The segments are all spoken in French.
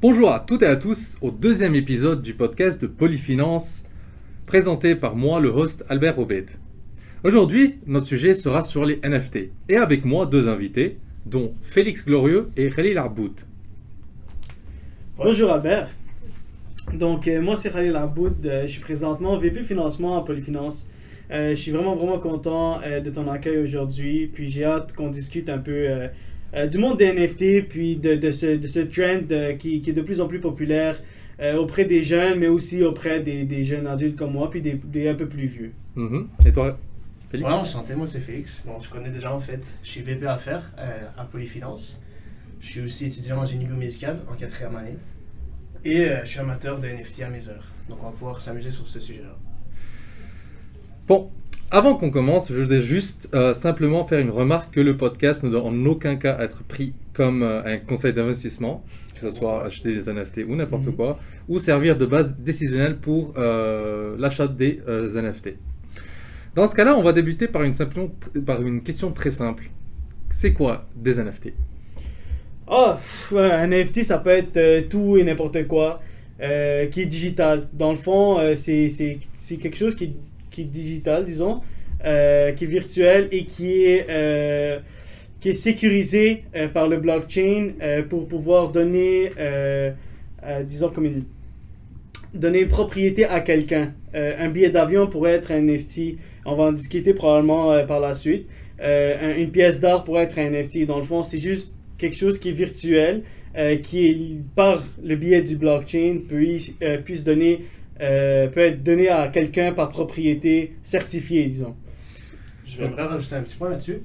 Bonjour à toutes et à tous au deuxième épisode du podcast de Polyfinance, présenté par moi, le host Albert Obed. Aujourd'hui, notre sujet sera sur les NFT, et avec moi deux invités, dont Félix Glorieux et Khalil Arbout. Bonjour Albert. Donc, euh, moi, c'est Khalil Arboud. Euh, je suis présentement VP Financement à Polyfinance. Euh, je suis vraiment, vraiment content de ton accueil aujourd'hui. Puis, j'ai hâte qu'on discute un peu euh, du monde des NFT, puis de, de ce, de ce trend euh, qui, qui est de plus en plus populaire euh, auprès des jeunes, mais aussi auprès des, des jeunes adultes comme moi, puis des, des un peu plus vieux. Mhm. Et toi, Félix? Ouais, enchanté, moi c'est Félix. Bon, je connais déjà en fait. Je suis VP Affaires euh, à Polyfinance. Je suis aussi étudiant en génie biomédical en quatrième année. Et euh, je suis amateur de NFT à mes heures. Donc on va pouvoir s'amuser sur ce sujet-là. Bon, avant qu'on commence, je voudrais juste euh, simplement faire une remarque que le podcast ne doit en aucun cas être pris comme euh, un conseil d'investissement, que ce soit acheter des NFT ou n'importe Mhm. quoi, ou servir de base décisionnelle pour euh, l'achat des NFT. Dans ce cas-là, on va débuter par une, simple- par une question très simple. C'est quoi des NFT pff, ouais, un NFT, ça peut être tout et n'importe quoi qui est digital. Dans le fond, c'est quelque chose qui, digital, disons, euh, qui est virtuel et qui est, euh, qui est sécurisé euh, par le blockchain pour pouvoir donner, disons, comme une, donner une propriété à quelqu'un. Un billet d'avion pourrait être un NFT. On va en discuter probablement par la suite. Un- une pièce d'art pourrait être un NFT. Dans le fond, c'est juste quelque chose qui est virtuel, qui par le biais du blockchain puis, euh, puisse donner, euh, peut être donné à quelqu'un par propriété certifiée, disons. Je vais rajouter un petit point là-dessus.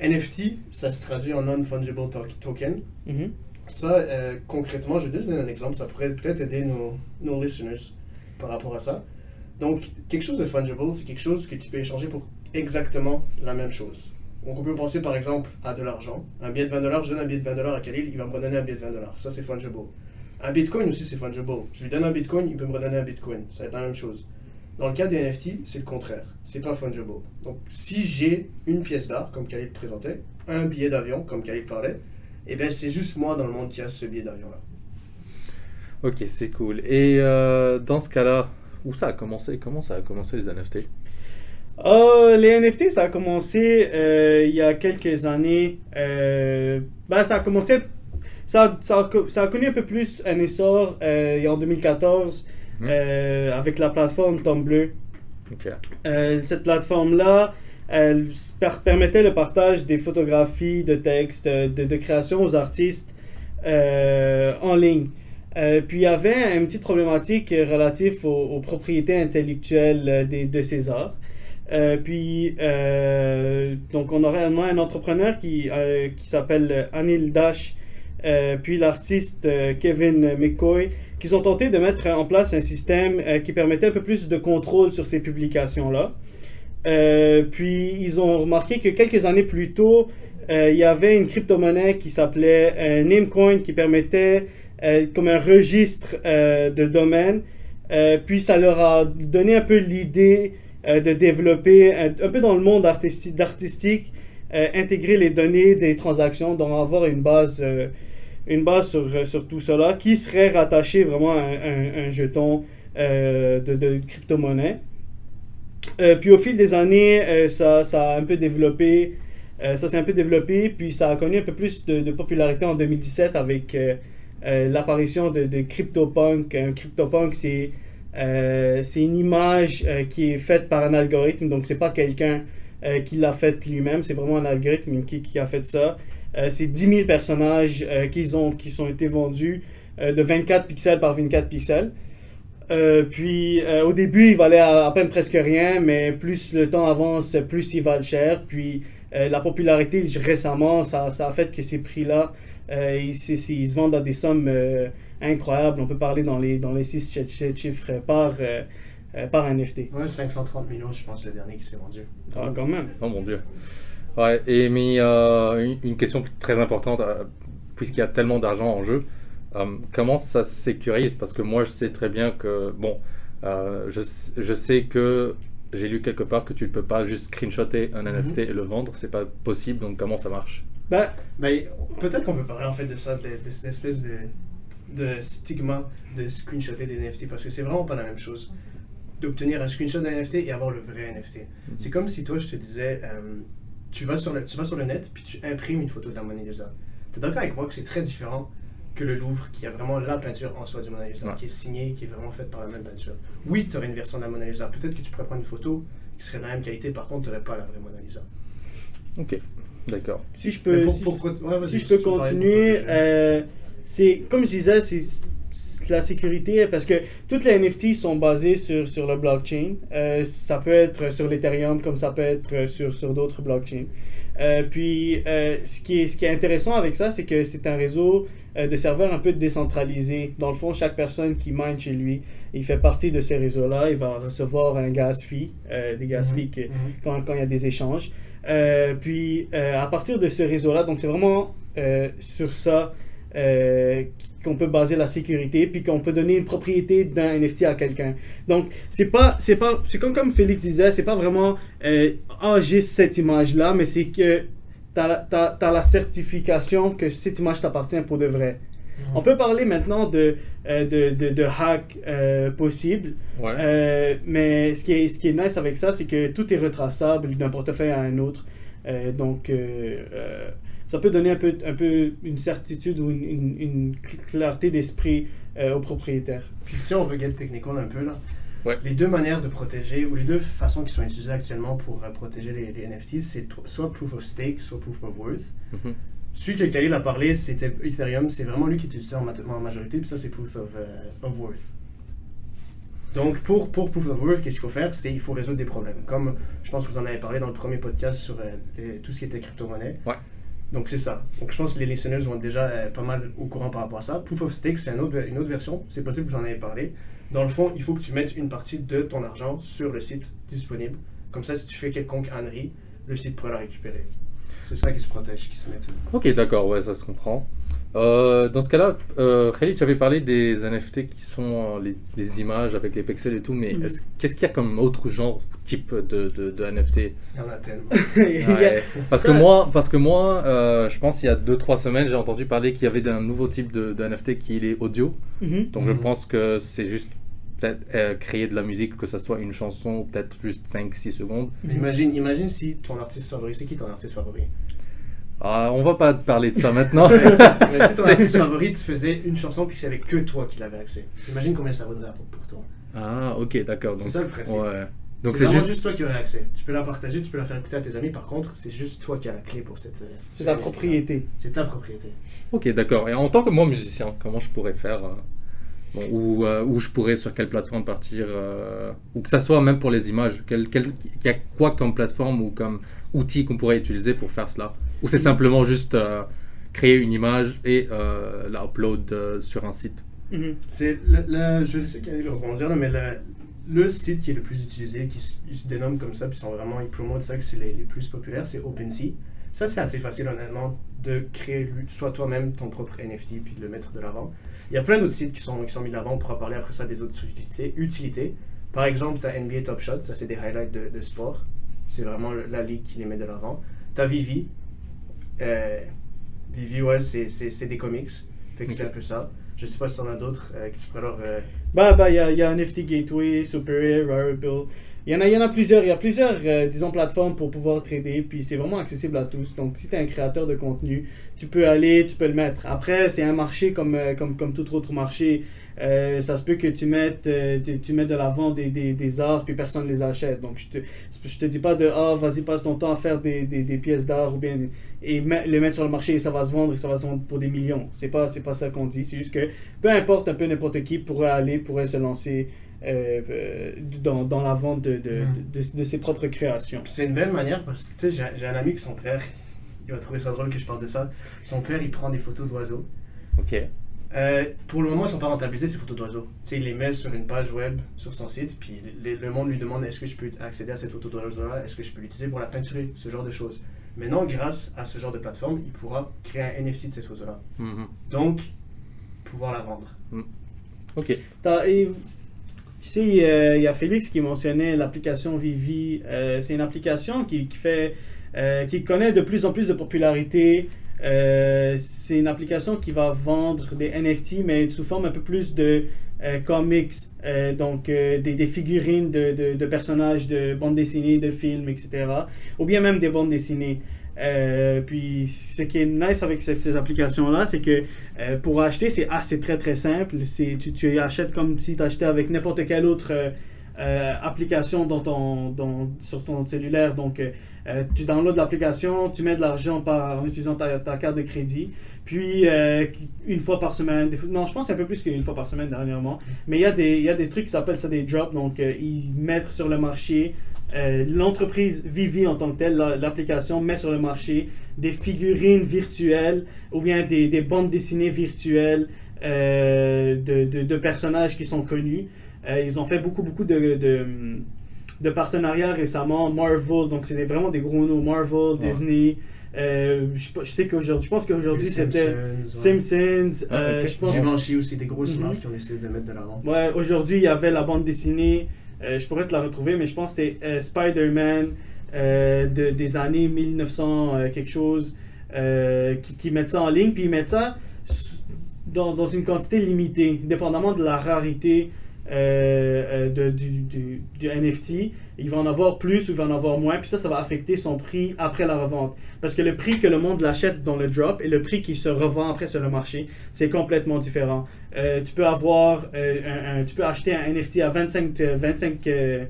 NFT, ça se traduit en Non-Fungible to- Token. Mhm. Ça, euh, concrètement, je vais donner un exemple. Ça pourrait peut-être aider nos, nos listeners par rapport à ça. Donc, quelque chose de fungible, c'est quelque chose que tu peux échanger pour exactement la même chose. Donc, on peut penser par exemple à de l'argent. Un billet de 20 dollars, je donne un billet de 20 dollars à Khalil, il va me redonner un billet de 20 dollars. Ça, c'est fungible. Un bitcoin aussi, c'est fungible. Je lui donne un bitcoin, il peut me redonner un bitcoin. Ça va être la même chose. Dans le cas des NFT, c'est le contraire. C'est pas fungible. Donc, si j'ai une pièce d'art, comme Khalil présentait, un billet d'avion, comme Khalil parlait, eh bien, c'est juste moi dans le monde qui a ce billet d'avion-là. Ok, c'est cool. Et euh, dans ce cas-là, où ça a commencé? Comment ça a commencé les NFT Euh, les NFT, ça a commencé euh, il y a quelques années. Euh, ben, ça a commencé. Ça, ça, a, co- ça a connu un peu plus un essor euh, en 2014 Mhm. euh, avec la plateforme Tumblr. Euh, cette plateforme-là, elle permettait le partage des photographies, de textes, de, de création aux artistes euh, en ligne. Euh, puis il y avait une petite problématique relative aux, aux propriétés intellectuelles des, de ces arts. Euh, puis, donc on aurait réellement un entrepreneur qui, qui s'appelle Anil Dash, euh, puis l'artiste euh, Kevin McCoy, qui ont tenté de mettre en place un système euh, qui permettait un peu plus de contrôle sur ces publications-là. Euh, puis ils ont remarqué que quelques années plus tôt, il y avait une crypto-monnaie qui s'appelait Namecoin qui permettait comme un registre de domaine. Euh, puis ça leur a donné un peu l'idée de développer un, peu dans le monde artisti- d'artistique, euh, intégrer les données des transactions, donc avoir une base, une base sur, euh, sur tout cela qui serait rattaché vraiment à un, un- jeton euh, de, crypto-monnaie. Euh, puis au fil des années, ça, ça un peu développé, ça s'est un peu développé, puis ça a connu un peu plus de, popularité en 2017 avec l'apparition de, de CryptoPunk. Un CryptoPunk, c'est c'est une image qui est faite par un algorithme, donc c'est pas quelqu'un qui l'a fait lui-même, c'est vraiment un algorithme qui, qui a fait ça. Euh, c'est 10 000 personnages euh, qui, ont, qui sont été vendus euh, de 24 pixels par 24 pixels. Euh, puis euh, au début, il valait à, à peine presque rien, mais plus le temps avance, plus il valent cher. Puis euh, la popularité récemment, ça, ça a fait que ces prix-là, euh, ils, ils se vendent à des sommes euh, incroyables. On peut parler dans les, dans les 6 chiffres par, par NFT. Ouais, 530 millions, je pense, le dernier qui s'est vendu. Ah, quand même. Oh mon dieu. Ouais, et mais euh, une- question très importante, euh, puisqu'il y a tellement d'argent en jeu, euh, comment ça se sécurise? Parce que moi, je sais très bien que, bon, euh, je, je sais que j'ai lu quelque part que tu ne peux pas juste screenshotter un Mhm. NFT et le vendre, c'est pas possible, donc comment ça marche? Ben, Ben, peut-être qu'on peut parler en fait de ça, de, de cette espèce de de stigma de screenshotter des NFT parce que c'est vraiment pas la même chose d'obtenir un screenshot d'un NFT et avoir le vrai NFT. C'est comme si toi, je te disais, euh, tu, vas sur le, tu vas sur le net puis tu imprimes une photo de la Mona Lisa. Tu es d'accord avec moi que c'est très différent que le Louvre qui a vraiment la peinture en soi du Mona Lisa, Ouais. qui est signée, qui est vraiment faite par la même peinture? Oui, tu aurais une version de la Mona Lisa. Peut-être que tu pourrais prendre une photo qui serait de la même qualité, par contre, tu n'aurais pas la vraie Mona Lisa. Ok, d'accord. Si je peux, pour- si, pour- ouais, vas-y, si je peux continuer, euh, c'est comme je disais, c'est la sécurité parce que toutes les NFT sont basées sur, sur le blockchain. Euh, ça peut être sur l'Ethereum comme ça peut être sur, sur d'autres blockchains. Euh, puis, euh, ce, qui est, ce qui est intéressant avec ça, c'est que c'est un réseau de serveurs un peu décentralisé. Dans le fond, chaque personne qui mine chez lui, il fait partie de ces réseaux-là. Il va recevoir un gas fee, des gas fees que- Mhm. quand, quand il y a des échanges. Puis à partir de ce réseau-là, donc c'est vraiment sur ça euh, qu'on peut baser la sécurité, puis qu'on peut donner une propriété d'un NFT à quelqu'un. Donc c'est pas, c'est pas, c'est comme comme Félix disait, c'est pas vraiment euh, ah j'ai cette image-là, mais c'est que t'as as, as la certification que cette image t'appartient pour de vrai. On peut parler maintenant de, euh, de, de, de hack euh, possible. Ouais. Euh, mais ce qui, est, ce qui est nice avec ça, c'est que tout est retraçable d'un portefeuille à un autre. Donc, ça peut donner un peu, un peu une certitude ou une, une- une clarté d'esprit euh, au propriétaire. Puis si on veut get technical un peu, là, Ouais. les deux manières de protéger, ou les deux façons qui sont utilisées actuellement pour euh, protéger les, les NFTs, c'est soit proof of stake, soit proof of worth. Mhm. Celui que Khalil a parlé, c'était Ethereum, c'est vraiment lui qui est utilisé en, majorité, puis ça c'est proof of, euh, of worth. Donc pour, pour proof of worth, qu'est-ce qu'il faut faire? C'est il faut résoudre des problèmes. Comme je pense que vous en avez parlé dans le premier podcast sur euh, les- tout ce qui était crypto-monnaie. Ouais. Donc c'est ça. Donc je pense que les listeners vont être déjà euh, pas mal au courant par rapport à ça. Proof of stake, c'est une autre version. C'est possible que vous en avez parlé. Dans le fond, il faut que tu mettes une partie de ton argent sur le site disponible. Comme ça, si tu fais quelconque ânerie, le site pourra la récupérer. C'est ça qui se protège, qui se met. Ok, d'accord, ouais, ça se comprend. Euh, dans ce cas-là, euh, Khalid, tu avais parlé des NFT qui sont euh, les, les images avec les pixels et tout, mais Mhm. est-ce- qu'est-ce qu'il y a comme autre genre, type de, de, de NFT Il y en a tellement. Ouais, Parce que moi, parce que moi euh, je pense il y a 2-3 semaines, j'ai entendu parler qu'il y avait d'un nouveau type de, de NFT qui est les audio. Mhm. Donc je Mhm. pense que c'est juste peut-être euh, créer de la musique, que ce soit une chanson, peut-être juste 5-6 secondes. Mais imagine, imagine si ton artiste favori, c'est qui ton artiste favori? Ah, on va pas parler de ça maintenant. Mais si ton artiste favori te faisait une chanson puis c'est avec que toi qui l'avais accès. Imagine combien ça vaudrait pour, pour toi. ah, ok, d'accord. Donc C'est ça le principe. Ouais. Donc c'est c'est juste. juste... toi qui aurais accès. Tu peux la partager, tu peux la faire écouter à tes amis. Par contre, c'est juste toi qui as la clé pour cette. euh, C'est NFT-là. propriété. C'est ta propriété. Ok, d'accord. Et en tant que moi musicien, comment je pourrais faire euh, bon, ou euh, où je pourrais sur quelle plateforme partir euh, ou que ça soit même pour les images. Quel, quel, il y a quoi comme plateforme ou comme outil qu'on pourrait utiliser pour faire cela? Ou c'est simplement juste euh, créer une image et euh, la upload euh, sur un site. Mhm. C'est le, le- je sais qu'il y a le rebondir mais le, site qui est le plus utilisé, qui se, dénomme comme ça, puis sont vraiment, ils promotent ça, que c'est les, plus populaires, c'est OpenSea. Ça, c'est assez facile, honnêtement, de créer soit toi-même ton propre NFT, puis de le mettre de l'avant. Il y a plein d'autres sites qui sont, qui sont mis de l'avant, on pourra parler après ça des autres utilités. Par exemple, tu as NBA Top Shot, ça c'est des highlights de, de sport. C'est vraiment la ligue qui les met de l'avant. Tu as Vivi. Euh, Vivi, ouais, c'est des comics. Fait que c'est un peu ça. Je sais pas si t'en as d'autres euh, que tu pourrais leur. euh, Bah, bah, il y a, y a NFT Gateway, Superior, Rarible. Il y en a, il y en a plusieurs. Il y a plusieurs, euh, disons, plateformes pour pouvoir trader. Puis c'est vraiment accessible à tous. Donc, si tu es un créateur de contenu, tu peux aller, tu peux le mettre. Après, c'est un marché comme, euh, comme, comme tout autre marché. Euh, ça se peut que tu mettes, euh, tu, tu mettes de l'avant des, des, des arts, puis personne ne les achète. Donc, je te, je te dis pas de Ah, vas-y, passe ton temps à faire des, des, des pièces d'art ou bien et met- les mettre sur le marché et ça va se vendre et ça va se vendre pour des millions. C'est pas, c'est pas ça qu'on dit. C'est juste que peu importe, un peu n'importe qui pourrait aller, pourrait se lancer euh, dans, dans la vente de, de, Mhm. de, ses propres créations. C'est une belle manière parce que j'ai un ami qui son père, il va trouver ça drôle que je parle de ça. Son père, il prend des photos d'oiseaux. Ok. Euh, pour le moment, ils sont pas rentabilisés ces photos d'oiseaux. Tu sais, il les met sur une page web sur son site, puis le, le monde lui demande est-ce que je peux accéder à cette photo d'oiseau-là, est-ce que je peux l'utiliser pour la peinturer, ce genre de choses. Maintenant, grâce à ce genre de plateforme, il pourra créer un NFT de cette photo-là. Mhm. Donc, pouvoir la vendre. Ok. T'as- et, tu sais, euh, il y a Félix qui mentionnait l'application Vivi. Euh, c'est une application qui, qui fait, euh, qui connaît de plus en plus de popularité. Euh, c'est une application qui va vendre des NFT, mais sous forme un peu plus de euh, comics, donc des, figurines de, personnages de bandes dessinées, de films, etc. Ou bien même des bandes dessinées. Puis ce qui est nice avec ces applications-là, c'est que pour acheter, c'est c'est très très simple. Tu, achètes comme si tu achetais avec n'importe quelle autre application sur ton cellulaire. Donc euh, tu downloads l'application, tu mets de l'argent par, en utilisant ta, ta carte de crédit. Puis euh, une fois par semaine, non, je pense un peu plus qu'une fois par semaine dernièrement. Mais il y, a des- y a des trucs qui s'appellent ça des drops. Donc euh, ils mettent sur le marché euh, l'entreprise Vivi en tant que telle, la- l'application met sur le marché des figurines virtuelles ou bien des, des bandes dessinées virtuelles de, de- personnages qui sont connus. Ils ont fait beaucoup, beaucoup de, de partenariats récemment. Marvel, donc c'est vraiment des gros noms. Marvel, Ouais. Disney. euh, je, je sais qu'aujourd'hui, je pense qu'aujourd'hui c'était Simpsons, ouais. Simpsons. Ah, euh, je pense Givenchy aussi, des grosses Mhm. marques qui ont essayé de mettre de l'avant. Ouais, aujourd'hui, il y avait la bande dessinée. euh, je pourrais te la retrouver, mais je pense que c'était euh, Spider-Man euh, de, des années 1900, euh, quelque chose, euh, qui, qui mettent ça en ligne. Puis ils mettent ça dans, dans une quantité limitée, dépendamment de la rarité euh, euh, de, du, du, NFT. Il va en avoir plus ou il va en avoir moins. Puis ça, ça va affecter son prix après la revente. Parce que le prix que le monde l'achète dans le drop et le prix qui se revend après sur le marché, c'est complètement différent. Euh, tu peux avoir un, tu peux acheter un NFT à 25, euh, 25 euh,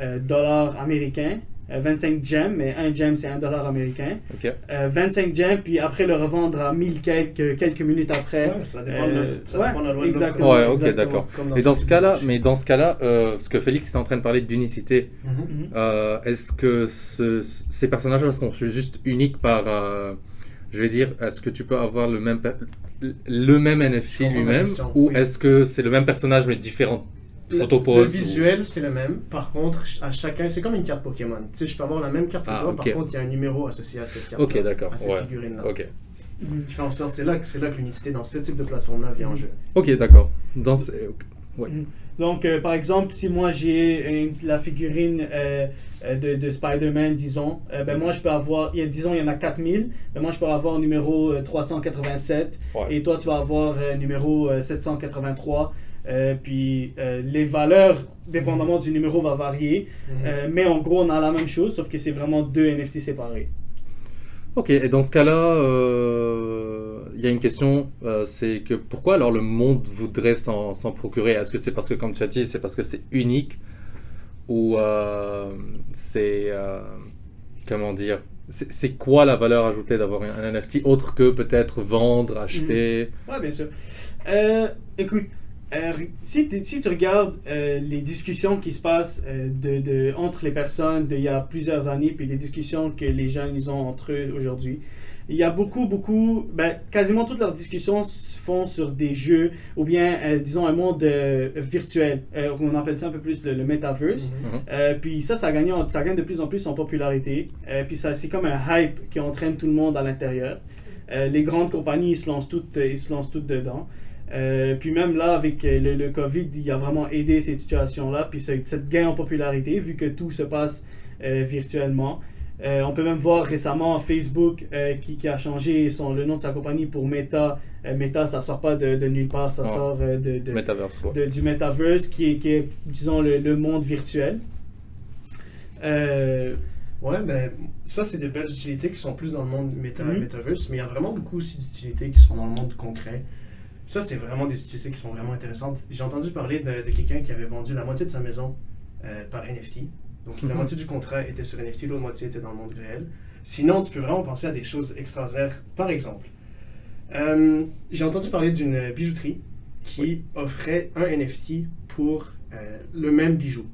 euh, dollars américains, 25 gems, mais un gem c'est un dollar américain. Ok. Euh, 25 gems, puis après le revendre à 1000 quelques, quelques minutes après. Ouais, ça dépend de Euh, la- ça ouais, dépend de la loi de exactement, Ouais, ok, d'accord. Et dans ce cas-là, mais dans ce cas-là, euh, parce que Félix est en train de parler d'unicité, Mhm. Euh, est-ce que ce- ces personnages sont juste uniques par, euh, je vais dire, est-ce que tu peux avoir le même, le même NFT lui-même, ou oui. est-ce que c'est le même personnage mais différentes Le- photos Le ou- visuel, c'est le même. Par contre, à chacun, c'est comme une carte Pokémon. Tu sais, je peux avoir la même carte que Ah, toi, ok. par contre, il y a un numéro associé à cette carte. Ok, d'accord, À cette ouais. figurine-là. Ok. Qui fait en sorte, c'est là, que- c'est là que l'unicité dans ce type de plateforme-là vient en jeu. Ok, d'accord. Dans ce- ouais. Mhm. Donc, euh, par exemple, si moi j'ai une- la figurine euh, euh, de, de Spider-Man, disons, euh, ben moi je peux avoir, il y a, disons, il y en a 4000, ben moi je peux avoir numéro euh, 387 Ouais. et toi tu vas avoir euh, numéro euh, 783. Euh, puis euh, les valeurs, dépendamment du numéro, va varier. Euh, mais en gros, on a la même chose, sauf que c'est vraiment deux NFT séparés. Ok, et dans ce cas-là, euh, il y a une question, euh, c'est que pourquoi alors le monde voudrait s'en s'en procurer? Est-ce que c'est parce que, comme tu as dit, c'est parce que c'est unique? Ou euh, c'est... euh, comment dire? C'est quoi la valeur ajoutée d'avoir un, NFT autre que peut-être vendre, acheter? Ouais, bien sûr. Euh, écoute, euh, si, tu- si tu regardes euh, les discussions qui se passent euh, de, de- entre les personnes d'il y a plusieurs années, puis les discussions que les gens ils ont entre eux aujourd'hui, il y a beaucoup, beaucoup, ben, quasiment toutes leurs discussions se font sur des jeux ou bien, disons, un monde virtuel. On appelle ça un peu plus le, le metaverse. Mhm. Euh, puis ça, ça gagne, ça gagne de plus en plus en popularité. Puis ça, c'est comme un hype qui entraîne tout le monde à l'intérieur. Les grandes compagnies, ils se lancent toutes, ils se lancent toutes dedans. Euh, puis même là, avec euh, le, le COVID, il a vraiment aidé cette situation-là. Puis ce- cette gain en popularité, vu que tout se passe euh, virtuellement. Euh, on peut même voir récemment Facebook euh, qui, qui a changé son, le nom de sa compagnie pour Meta. Euh, Meta, ça sort pas de, de nulle part, ça Ouais. sort euh, de, de, Metaverse, ouais. de- du metaverse qui est, qui est, disons, le, le monde virtuel. Euh, Ouais, ben ça, c'est des belles utilités qui sont plus dans le monde méta Mhm. metaverse, mais il y a vraiment beaucoup aussi d'utilités qui sont dans le monde concret. Ça, c'est vraiment des utilités qui sont vraiment intéressantes. J'ai entendu parler de, de quelqu'un qui avait vendu la moitié de sa maison euh, par NFT. Donc, la Mhm. moitié du contrat était sur NFT, l'autre moitié était dans le monde réel. Sinon, tu peux vraiment penser à des choses extraordinaires. Par exemple, euh, j'ai entendu parler d'une bijouterie qui offrait un NFT pour euh, le même bijou.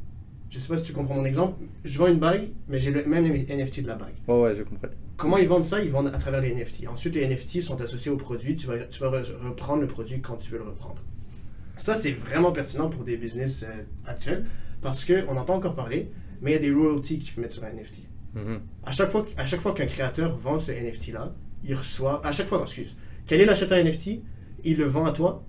Je sais pas si tu comprends mon exemple. Je vends une bague, mais j'ai le même NFT de la bague. Ouais, ouais, je comprends. Comment ils vendent ça? Ils vendent à travers les NFT. Ensuite, les NFT sont associés au produit. Tu vas, tu vas re- reprendre le produit quand tu veux le reprendre. Ça, c'est vraiment pertinent pour des business euh, actuels parce qu'on n'en a pas encore parlé, mais il y a des royalties que tu peux mettre sur un NFT. Mhm. À chaque fois, à chaque fois qu'un créateur vend ce NFT-là, il reçoit. À chaque fois, excuse. Kelly achète un NFT, il le vend à toi.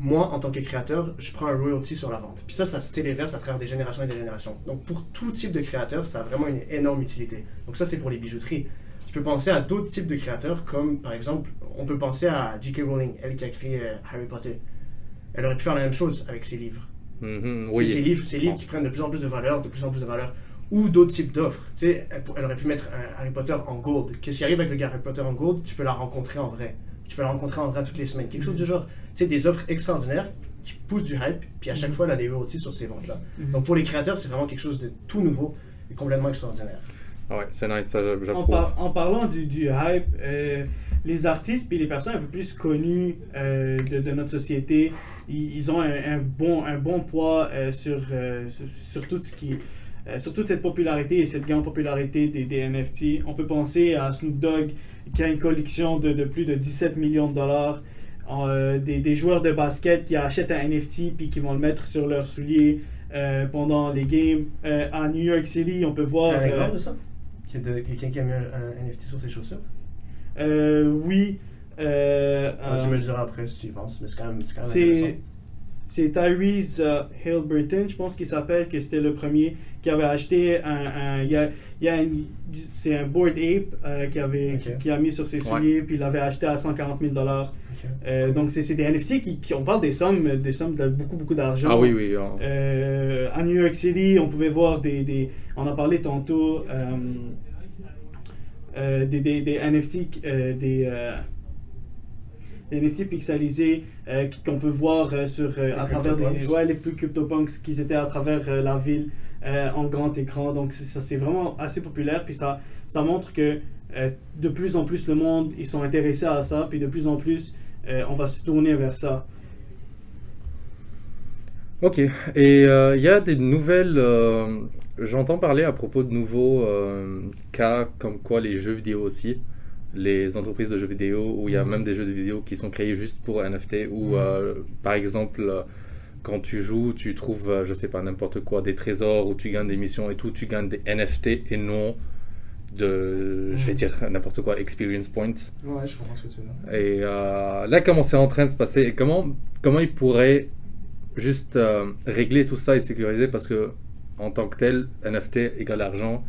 Moi, en tant que créateur, je prends un royalty sur la vente. Puis ça, ça se téléverse à travers des générations et des générations. Donc, pour tout type de créateur, ça a vraiment une énorme utilité. Donc, ça, c'est pour les bijouteries. Tu peux penser à d'autres types de créateurs, comme par exemple, on peut penser à J.K. Rowling, elle qui a créé euh, Harry Potter. Elle aurait pu faire la même chose avec ses livres. C'est oui. Ces livres, ces livres qui prennent de plus en plus de valeur, de plus en plus de valeur, ou d'autres types d'offres. Tu sais, elle, elle aurait pu mettre un Harry Potter en gold. Qu'est-ce qui arrive avec le gars Harry Potter en gold Tu peux la rencontrer en vrai. Tu peux la rencontrer en vrai toutes les semaines. Quelque chose du genre. Tu sais, des offres extraordinaires qui poussent du hype, puis à chaque fois, elle a des royalties sur ces ventes-là. Mhm. Donc pour les créateurs, c'est vraiment quelque chose de tout nouveau et complètement extraordinaire. Ah ouais, c'est nice, ça En, j'approuve. par- en parlant du, du hype, euh, les artistes puis les personnes un peu plus connues euh, de, de notre société, ils, ils ont un, un bon, un bon poids euh, sur, euh, sur, sur tout ce qui, euh, sur toute cette popularité et cette grande popularité des, des NFT. On peut penser à Snoop Dogg qui a une collection de, de plus de 17 millions de dollars. Euh, des, des joueurs de basket qui achètent un NFT puis qui vont le mettre sur leurs souliers euh, pendant les games. Euh, à New York City, on peut voir. T'as un exemple de ça? De- Quelqu'un qui a mis un, NFT sur ses chaussures? Oui. Ah, Tu me le diras après si tu y penses, mais c'est quand même, c'est quand même intéressant. C'est Tyrese euh, Halliburton, je pense qu'il s'appelle, que c'était le premier qui avait acheté un. y a, y a c'est un Board Ape euh, qui, avait, qui a mis sur ses Ouais. souliers, puis il l'avait acheté à 140 000 dollars. Ok. Donc c'est des NFT qui, qui- on parle des sommes, des sommes de beaucoup beaucoup d'argent. Ah oui, oui. hein. Euh, à New York City, on pouvait voir des, des on en parlait tantôt, euh, euh, des, des, des NFT, euh, des, des NFT pixelisés euh, qu'on peut voir euh, sur, euh, Les à travers des, CryptoPunks. ouais, les plus CryptoPunks qui étaient à travers euh, la ville euh, en grand écran. Donc ça c'est vraiment assez populaire, puis ça, ça montre que euh, de plus en plus le monde ils sont intéressés à ça, puis de plus en plus euh, on va se tourner vers ça. Ok, et euh, il y a des nouvelles. euh, J'entends parler à propos de nouveaux euh, cas comme quoi les jeux vidéo aussi, les entreprises de jeux vidéo, où il y a Mhm. même des jeux de vidéo qui sont créés juste pour NFT, ou Mhm. euh, par exemple, euh, quand tu joues, tu trouves, euh, je sais pas, n'importe quoi, des trésors, ou tu gagnes des missions et tout, tu gagnes des NFT et non de, je vais Mhm. dire n'importe quoi, experience points. Ouais, je comprends ce que tu veux dire. Et euh, là, comment c'est en train de se passer et comment, comment ils pourraient juste euh, régler tout ça et sécuriser parce que en tant que tel, NFT égale argent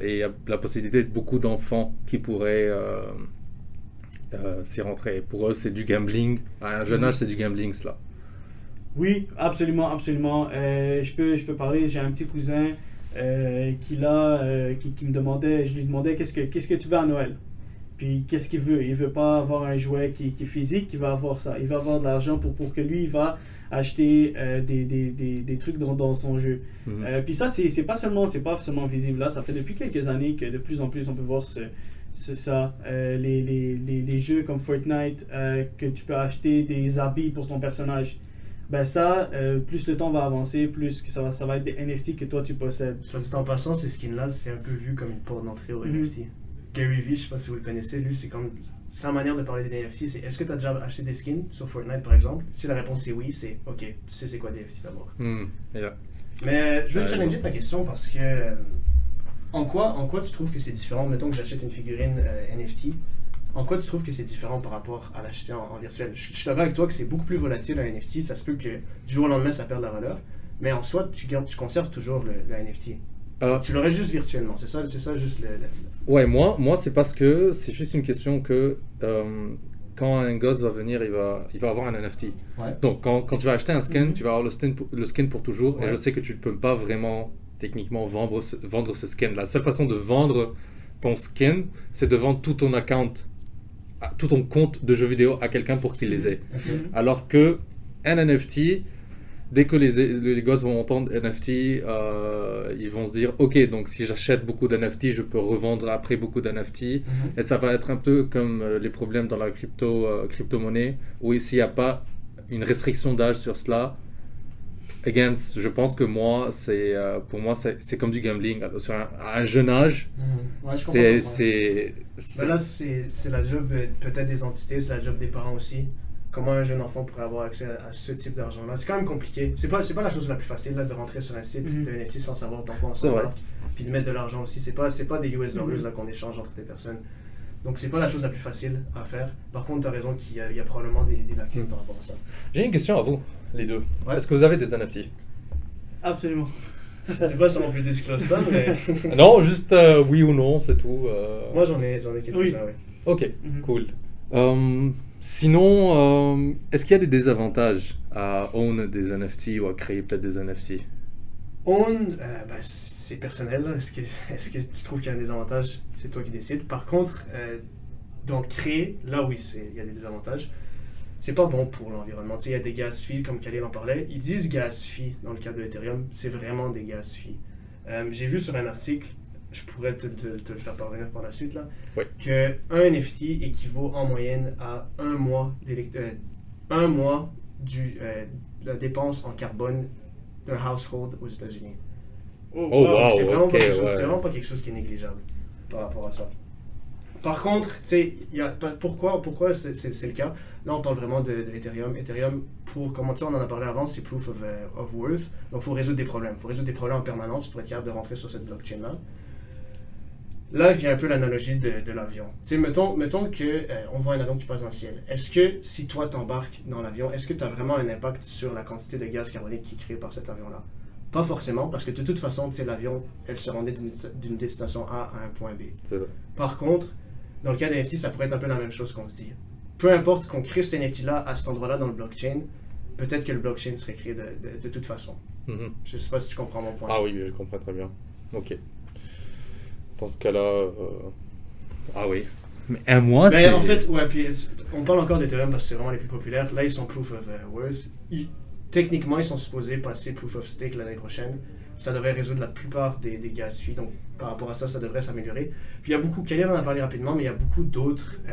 et il y a la possibilité de beaucoup d'enfants qui pourraient euh, euh, s'y rentrer. Et pour eux, c'est du gambling. À un jeune âge, c'est du gambling, cela. Oui, absolument, absolument. Euh, je, peux, je peux parler, j'ai un petit cousin euh, qui, là, euh, qui, qui me demandait, je lui demandais qu'est-ce que, qu'est-ce que tu veux à Noël? Puis qu'est-ce qu'il veut? Il veut pas avoir un jouet qui, qui est physique, il va avoir ça. Il va avoir de l'argent pour, pour que lui, il va acheter euh, des, des, des, des trucs dans, dans son jeu. Mhm. Euh, puis ça, c'est c'est pas seulement, c'est pas seulement visible là. Ça fait depuis quelques années que de plus en plus on peut voir ce, ce- ça. Euh, les, les, les, les jeux comme Fortnite, euh, que tu peux acheter des habits pour ton personnage. Ben ça, euh, plus le temps va avancer, plus que ça va, ça va être des NFT que toi tu possèdes. Soit dit en passant, ces skins-là, c'est un peu vu comme une porte d'entrée au Mhm. NFT. Gary Vee, je sais pas si vous le connaissez, lui, c'est comme sa manière de parler des NFT, c'est est-ce que tu as déjà acheté des skins sur Fortnite par exemple? Si la réponse est oui, c'est ok, tu sais c'est quoi des NFT d'abord. Là. Mais euh, je veux Ouais, challenger ta question parce que euh, en quoi, en quoi tu trouves que c'est différent? Mettons que j'achète une figurine euh, NFT. En quoi tu trouves que c'est différent par rapport à l'acheter en, en virtuel? Je, je suis d'accord avec toi que c'est beaucoup plus volatile un NFT. Ça se peut que du jour au lendemain ça perde la valeur. Mais en soi, tu, gardes, tu conserves toujours le, le NFT. Euh, Tu l'aurais juste virtuellement. C'est ça, c'est ça juste le. le- Ouais, moi, moi c'est parce que c'est juste une question que euh, quand un gosse va venir, il va, il va avoir un NFT. Ouais. Donc, quand, quand tu vas acheter un skin, Mhm. tu vas avoir le skin pour, le skin pour toujours. Et je sais que tu ne peux pas vraiment, techniquement, vendre ce, vendre ce skin. La seule façon de vendre ton skin, c'est de vendre tout ton account, tout ton compte de jeux vidéo à quelqu'un pour qu'il les ait. Alors que un NFT, dès que les, les gosses vont entendre NFT, euh, ils vont se dire Ok, donc si j'achète beaucoup d'NFT, je peux revendre après beaucoup d'NFT. Mhm. Et ça va être un peu comme euh, les problèmes dans la crypto, euh, crypto-monnaie, où s'il n'y a pas une restriction d'âge sur cela, again, je pense que moi, c'est euh, pour moi, c'est comme du gambling. Sur un- à un jeune âge, Mhm. Ouais, c'est. là, c'est la job peut-être des entités, c'est la job des parents aussi. Comment un jeune enfant pourrait avoir accès à, ce type d'argent-là C'est quand même compliqué. C'est pas, c'est pas la chose la plus facile là, de rentrer sur un site Mhm. de NFT sans savoir dans quoi on s'embarque. Puis de mettre de l'argent aussi. C'est pas, c'est pas des US dollars Mhm. là, qu'on échange entre des personnes. Donc c'est pas la chose la plus facile à faire. Par contre, tu as raison qu'il y, a- il y a probablement des, des lacunes par rapport à ça. J'ai une question à vous, les deux. Ouais. Est-ce que vous avez des NFT Absolument. Je sais pas si on peut disclose ça, mais Non, juste euh, oui ou non, c'est tout. euh. moi j'en ai, j'en ai quelques-uns, oui. Ok, Mhm. cool. Euh, sinon, euh, est-ce qu'il y a des désavantages à own des NFT ou à créer peut-être des NFT On, euh, ben, c'est personnel. Est-ce que, tu trouves qu'il y a un désavantage? C'est toi qui décides. Par contre, euh, donc créer, là oui, il y a des désavantages. C'est pas bon pour l'environnement. Il y a des gas fees, comme Khalil en parlait. Ils disent gas fees dans le cas de Ethereum. C'est vraiment des gas fees. Euh, J'ai vu sur un article, je pourrais te, te- te le faire parvenir par la suite, là, Oui. que un NFT équivaut en moyenne à un mois, euh, un mois du, euh, de la dépense en carbone d'un household aux États-Unis. Oh, wow. c'est vraiment, ok, pas quelque chose- ouais. c'est vraiment pas quelque chose qui est négligeable par rapport à ça. Par contre, tu sais, il y a- pourquoi, pourquoi c'est le cas? Là, on parle vraiment de, de Ethereum. Ethereum, pour, comment tu sais, on en a parlé avant, c'est proof of, euh, of worth. Donc, il faut résoudre des problèmes. Il faut résoudre des problèmes en permanence pour être capable de rentrer sur cette blockchain-là. Là, vient un peu l'analogie de, de l'avion. Tu mettons, mettons que euh, on voit un avion qui passe dans le ciel. Est-ce que si toi t'embarques dans l'avion, est-ce que tu as vraiment un impact sur la quantité de gaz carbonique qui est créée par cet avion-là? Pas forcément, parce que de toute façon, tu l'avion, elle se rendait d'une destination A à un point B. Par contre, dans le cas des NFT, ça pourrait être un peu la même chose qu'on se dit. Peu importe qu'on crée cet NFT-là à cet endroit-là dans le blockchain, peut-être que le blockchain serait créé de, de- de toute façon. Mhm. Je sais pas si tu comprends mon point. Ah oui, je comprends très bien. Ok. Dans ce cas-là, euh, ah oui. Mais un mois, Ben, c'est. en fait, ouais, puis on parle encore d'Ethereum parce que c'est vraiment les plus populaires. Là, ils sont proof of euh, worth. Ils- techniquement, ils sont supposés passer proof of stake l'année prochaine. Ça devrait résoudre la plupart des, des gas fees. Donc, par rapport à ça, ça devrait s'améliorer. Puis, il y a beaucoup, Kelly en a parlé rapidement, mais il y a beaucoup d'autres euh,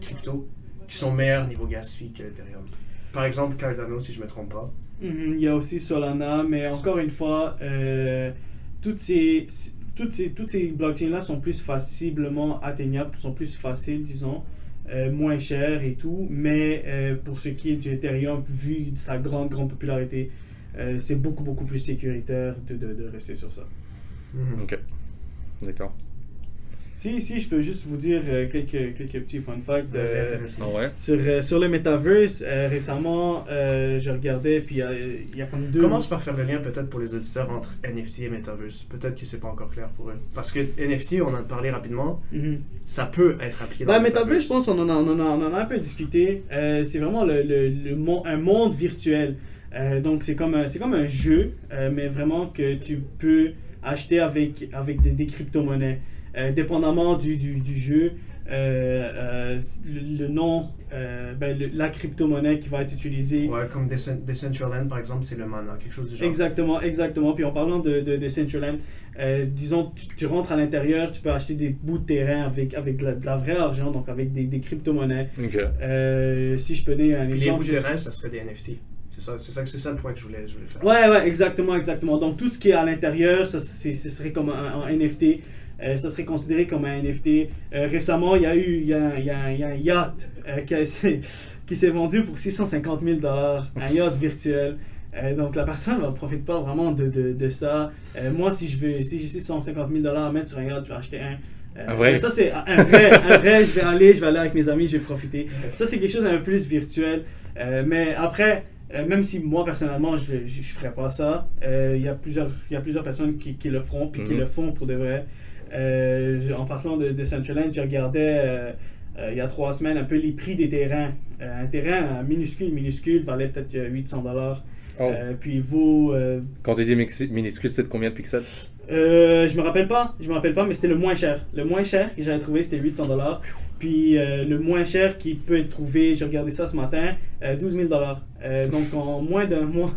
cryptos qui sont meilleurs niveau gas fee que Ethereum. Par exemple, Cardano, si je me trompe pas. Mhm, Il y a aussi Solana, mais encore une fois, euh, toutes ces, toutes ces, toutes ces blockchains-là sont plus facilement atteignables, sont plus faciles, disons, euh, moins chères et tout. Mais euh, pour ce qui est du Ethereum, vu sa grande, grande popularité, euh, c'est beaucoup, beaucoup plus sécuritaire de, de, de rester sur ça. Ok. D'accord. Si, si je peux juste vous dire euh, quelques, quelques petits fun facts. Euh, intéressant. Ah ouais? sur, euh, sur le Metaverse, euh, récemment, euh, je regardais, puis il y a comme deux... Commence par faire le lien peut-être pour les auditeurs entre NFT et Metaverse? Peut-être que c'est pas encore clair pour eux. Parce que NFT, on en a parlé rapidement, Mhm. ça peut être appliqué dans Bah, le Metaverse, je pense qu'on en, a- en, en un peu discuté. Euh, c'est vraiment le, le, le mon- un monde virtuel. Euh, donc, c'est comme, un- c'est comme un jeu, euh, mais vraiment que tu peux acheter avec, avec des, des crypto-monnaies. Euh, dépendamment du, du, du jeu, euh, euh, le, le nom, euh, ben, le- la crypto-monnaie qui va être utilisée. Ouais, comme Decent- Decentraland, par exemple, c'est le mana, quelque chose du genre. Exactement, exactement. Puis en parlant de, de, de Decentraland, euh, disons, tu, tu rentres à l'intérieur, tu peux acheter des bouts de terrain avec, avec de, la, de la vraie argent, donc avec des, des crypto-monnaies. Ok. Euh, si je peux donner un Puis les exemple. bouts de terrain, ça serait des NFT. C'est ça, c'est ça, c'est ça le point que je voulais, je voulais faire. Ouais, ouais, exactement, exactement. Donc tout ce qui est à l'intérieur, ça, c'est- ce serait comme un, un NFT. Euh, ça serait considéré comme un NFT. Euh, récemment, il y a eu il y a, il y a- il y a un yacht euh, qui, s'est vendu pour 650 000 dollars, un yacht virtuel. Euh, donc la personne ne profite pas vraiment de, de, de ça. Euh, moi, si je veux, si j'ai 650 000 dollars à mettre sur un yacht, je vais acheter un. Euh, Un vrai? Ça c'est un vrai, un vrai. Je vais aller, je vais aller avec mes amis, je vais profiter. Ça c'est quelque chose d'un peu plus virtuel. Euh, mais après, euh, même si moi personnellement je ne ferais pas ça, euh, il y a plusieurs il y a plusieurs personnes qui, qui le feront puis qui Mhm. le font pour de vrai. Euh, en parlant de, de Centraland, je regardais euh, euh, il y a trois semaines un peu les prix des terrains. Un terrain minuscule, minuscule valait peut-être euh, 800 dollars. Oh. puis vaut Quand tu dis minuscule, c'est de combien de pixels? Euh, je me rappelle pas, je me rappelle pas, mais c'était le moins cher. Le moins cher que j'avais trouvé, c'était 800 dollars. Puis euh, le moins cher qui peut être trouvé, j'ai regardé ça ce matin, euh, 12 000 dollars. donc en moins d'un mois,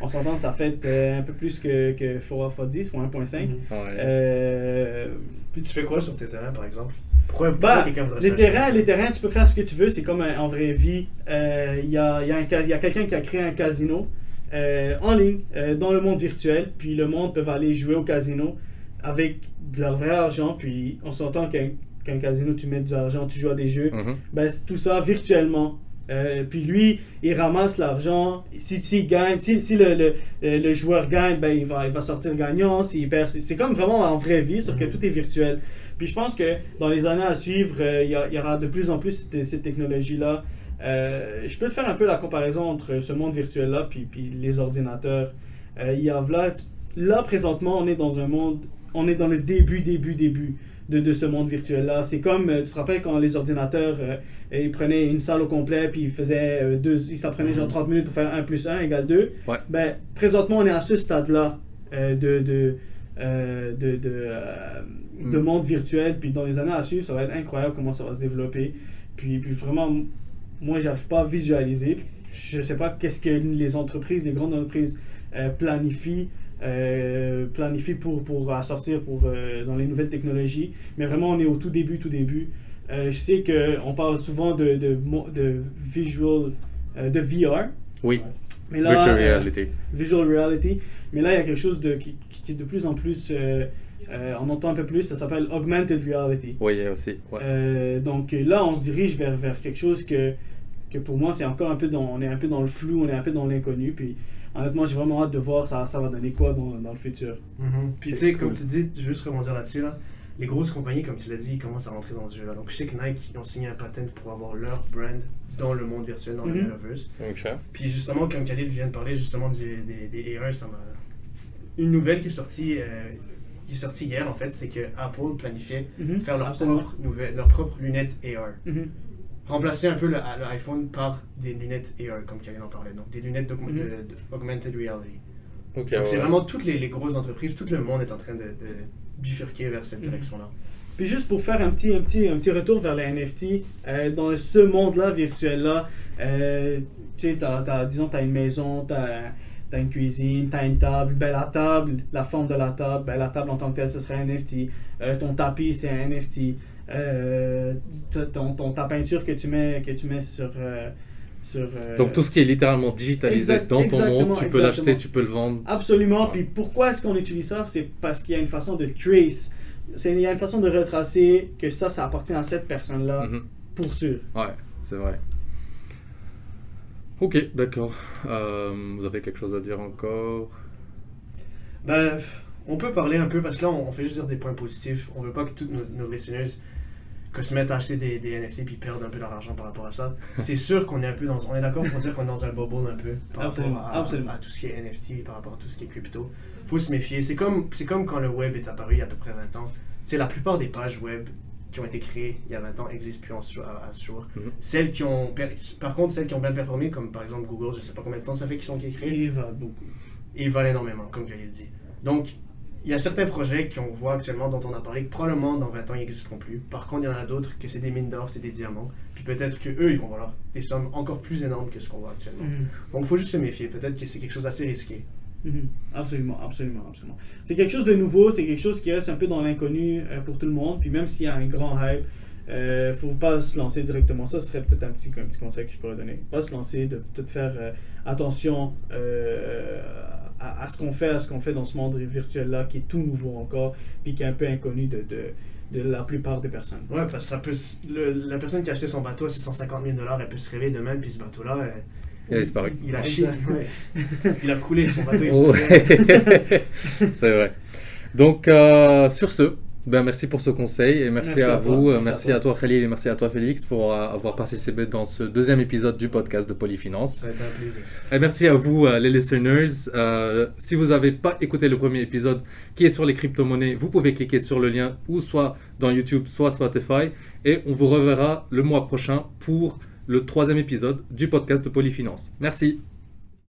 on s'entend, ça fait euh, un peu plus que, que x 10, x 1.5. Mhm. Ouais. Euh, Puis tu fais quoi sur tes terrains, par exemple? Pourquoi, pourquoi bah, les terrains, les terrains, tu peux faire ce que tu veux, c'est comme euh, en vraie vie. Euh, Il y a, il y a quelqu'un qui a créé un casino euh, en ligne, euh, dans le monde virtuel, puis le monde peut aller jouer au casino avec de leur vrai argent, puis on s'entend qu'un qu'un casino, tu mets de l'argent, tu joues à des jeux, Mhm. ben, c'est tout ça virtuellement. Euh, puis lui, il ramasse l'argent. Si, s'il gagne, si, si le, le, le- joueur gagne, ben, il, va, il va sortir gagnant. S'il perd, c'est, c'est comme vraiment en vraie vie, sauf que Mhm. tout est virtuel. Puis je pense que dans les années à suivre, euh, il y, a- il y aura de plus en plus cette, cette technologie-là. Euh, je peux te faire un peu la comparaison entre ce monde virtuel-là puis, puis les ordinateurs. Il y a là, là, présentement, on est dans un monde, on est dans le début, début, début de, de ce monde virtuel-là. C'est comme, euh, tu te rappelles quand les ordinateurs, euh, ils prenaient une salle au complet, puis ils faisaient euh, deux, ça prenait genre 30 minutes pour faire 1 plus 1 égale 2. Ouais. Ben, présentement, on est à ce stade-là euh, de, de, euh, de, de, euh, de Mm. monde virtuel. Puis dans les années à suivre, ça va être incroyable comment ça va se développer. Puis, puis vraiment, moi, j'arrive pas à visualiser. Je sais pas qu'est-ce que les entreprises, les grandes entreprises euh, planifient. Euh, planifient pour, pour à sortir pour, euh, dans les nouvelles technologies. Mais vraiment, on est au tout début, tout début. Euh, je sais qu'on parle souvent de, de, visual, de VR. Oui, Mais là, virtual reality. visual reality. Mais là, il y a quelque chose de, qui, qui est de plus en plus. on entend un peu plus, ça s'appelle augmented reality. Oui, aussi. ouais. Donc là, on se dirige vers, vers quelque chose que, que pour moi, c'est encore un peu dans, on est un peu dans le flou, on est un peu dans l'inconnu. Puis honnêtement, j'ai vraiment hâte de voir ça, ça va donner quoi dans, dans le futur. Mhm. Puis tu sais, comme tu dis, je veux juste rebondir là-dessus, là, les grosses compagnies, comme tu l'as dit, ils commencent à rentrer dans ce jeu-là. Donc je sais que Nike, ils ont signé un patent pour avoir leur brand dans le monde virtuel, dans le Mhm. metaverse. Ok. Puis justement, comme Khalil vient de parler justement du- des, des AR, ça m'a... Une nouvelle qui est sortie, euh, qui est sortie hier, en fait, c'est que Apple planifiait Mhm. faire leur Absolument. propre, nouvelle, leur propre lunettes AR. Remplacer un peu le, le iPhone par des lunettes AR, comme Khalil en parlait. Donc des lunettes Mhm. de- de- augmented reality. Ok, Donc, c'est ouais. vraiment toutes les, les grosses entreprises, tout le monde est en train de, de bifurquer vers cette Mhm. direction-là. Puis juste pour faire un petit, un petit, un petit retour vers les NFT, euh, dans ce monde-là virtuel-là, euh, tu sais, t'as- t'as- disons, tu as une maison, tu as, une cuisine, tu as une table. Ben, la table, la forme de la table, ben, la table en tant que telle, ce serait un NFT. Euh, ton tapis, c'est un NFT. Euh, ton, ton- ta peinture que tu mets, que tu mets sur. euh, sur euh, Donc tout ce qui est littéralement digitalisé Exact- dans ton monde, tu peux l'acheter, tu peux le vendre. Absolument. Ouais. Puis pourquoi est-ce qu'on utilise ça? C'est parce qu'il y a une façon de trace. C'est- Il y a une façon de retracer que ça, ça appartient à cette personne-là, Mhm. pour sûr. Ouais, c'est vrai. Ok, d'accord. Euh, vous avez quelque chose à dire encore? Ben, on peut parler un peu, parce que là, on, fait juste dire des points positifs. On veut pas que tous nos, nos listeners que se mettent à acheter des, des NFT puis perdent un peu leur argent par rapport à ça. C'est sûr qu'on est un peu dans... On est d'accord pour dire qu'on est dans un bubble un peu par Absolument, rapport à, absolument. à tout ce qui est NFT, par rapport à tout ce qui est crypto. Faut se méfier. C'est comme, c'est comme quand le web est apparu il y a à peu près 20 ans. Tu sais, la plupart des pages web qui ont été créées il y a 20 ans existent plus en ce- à, à ce jour. Mhm. Celles qui ont... per- Par contre, celles qui ont bien performé, comme par exemple Google, je sais pas combien de temps ça fait qu'ils sont créés, Il va beaucoup. ils valent énormément, comme Khalil dit. Donc, il y a certains projets qu'on voit actuellement, dont on a parlé, que probablement dans 20 ans, ils n'existeront plus. Par contre, il y en a d'autres que c'est des mines d'or, c'est des diamants. Puis peut-être qu'eux, ils vont valoir des sommes encore plus énormes que ce qu'on voit actuellement. Mhm. Donc, il faut juste se méfier. Peut-être que c'est quelque chose d'assez risqué. Mhm. Absolument, absolument, absolument. C'est quelque chose de nouveau, c'est quelque chose qui reste un peu dans l'inconnu euh, pour tout le monde. Puis même s'il y a un grand hype, euh, faut pas se lancer directement. Ça serait peut-être un petit, un petit conseil que je pourrais donner. Pas se lancer, de peut-être faire euh, attention euh, à, à ce qu'on fait, à ce qu'on fait dans ce monde virtuel-là, qui est tout nouveau encore, puis qui est un peu inconnu de, de, de la plupart des personnes. Ouais, parce que ça peut. s- le- la personne qui a acheté son bateau à 650 000 elle peut se réveiller demain, puis ce bateau-là, euh, Il a disparu. il a chié. ouais. il a coulé, son bateau. Oh, ouais. c'est vrai. Donc, euh, sur ce, ben, merci pour ce conseil et merci, Merci à, vous. merci à Merci toi. à toi, Khalil, et merci à toi, Félix, pour euh, avoir participé dans ce deuxième épisode du podcast de Polyfinance. Ça a été un plaisir. Et merci à vous, euh, les listeners. Euh, si vous n'avez pas écouté le premier épisode qui est sur les crypto-monnaies, vous pouvez cliquer sur le lien ou soit dans YouTube, soit Spotify. Et on vous reverra le mois prochain pour le troisième épisode du podcast de Polyfinance. Merci.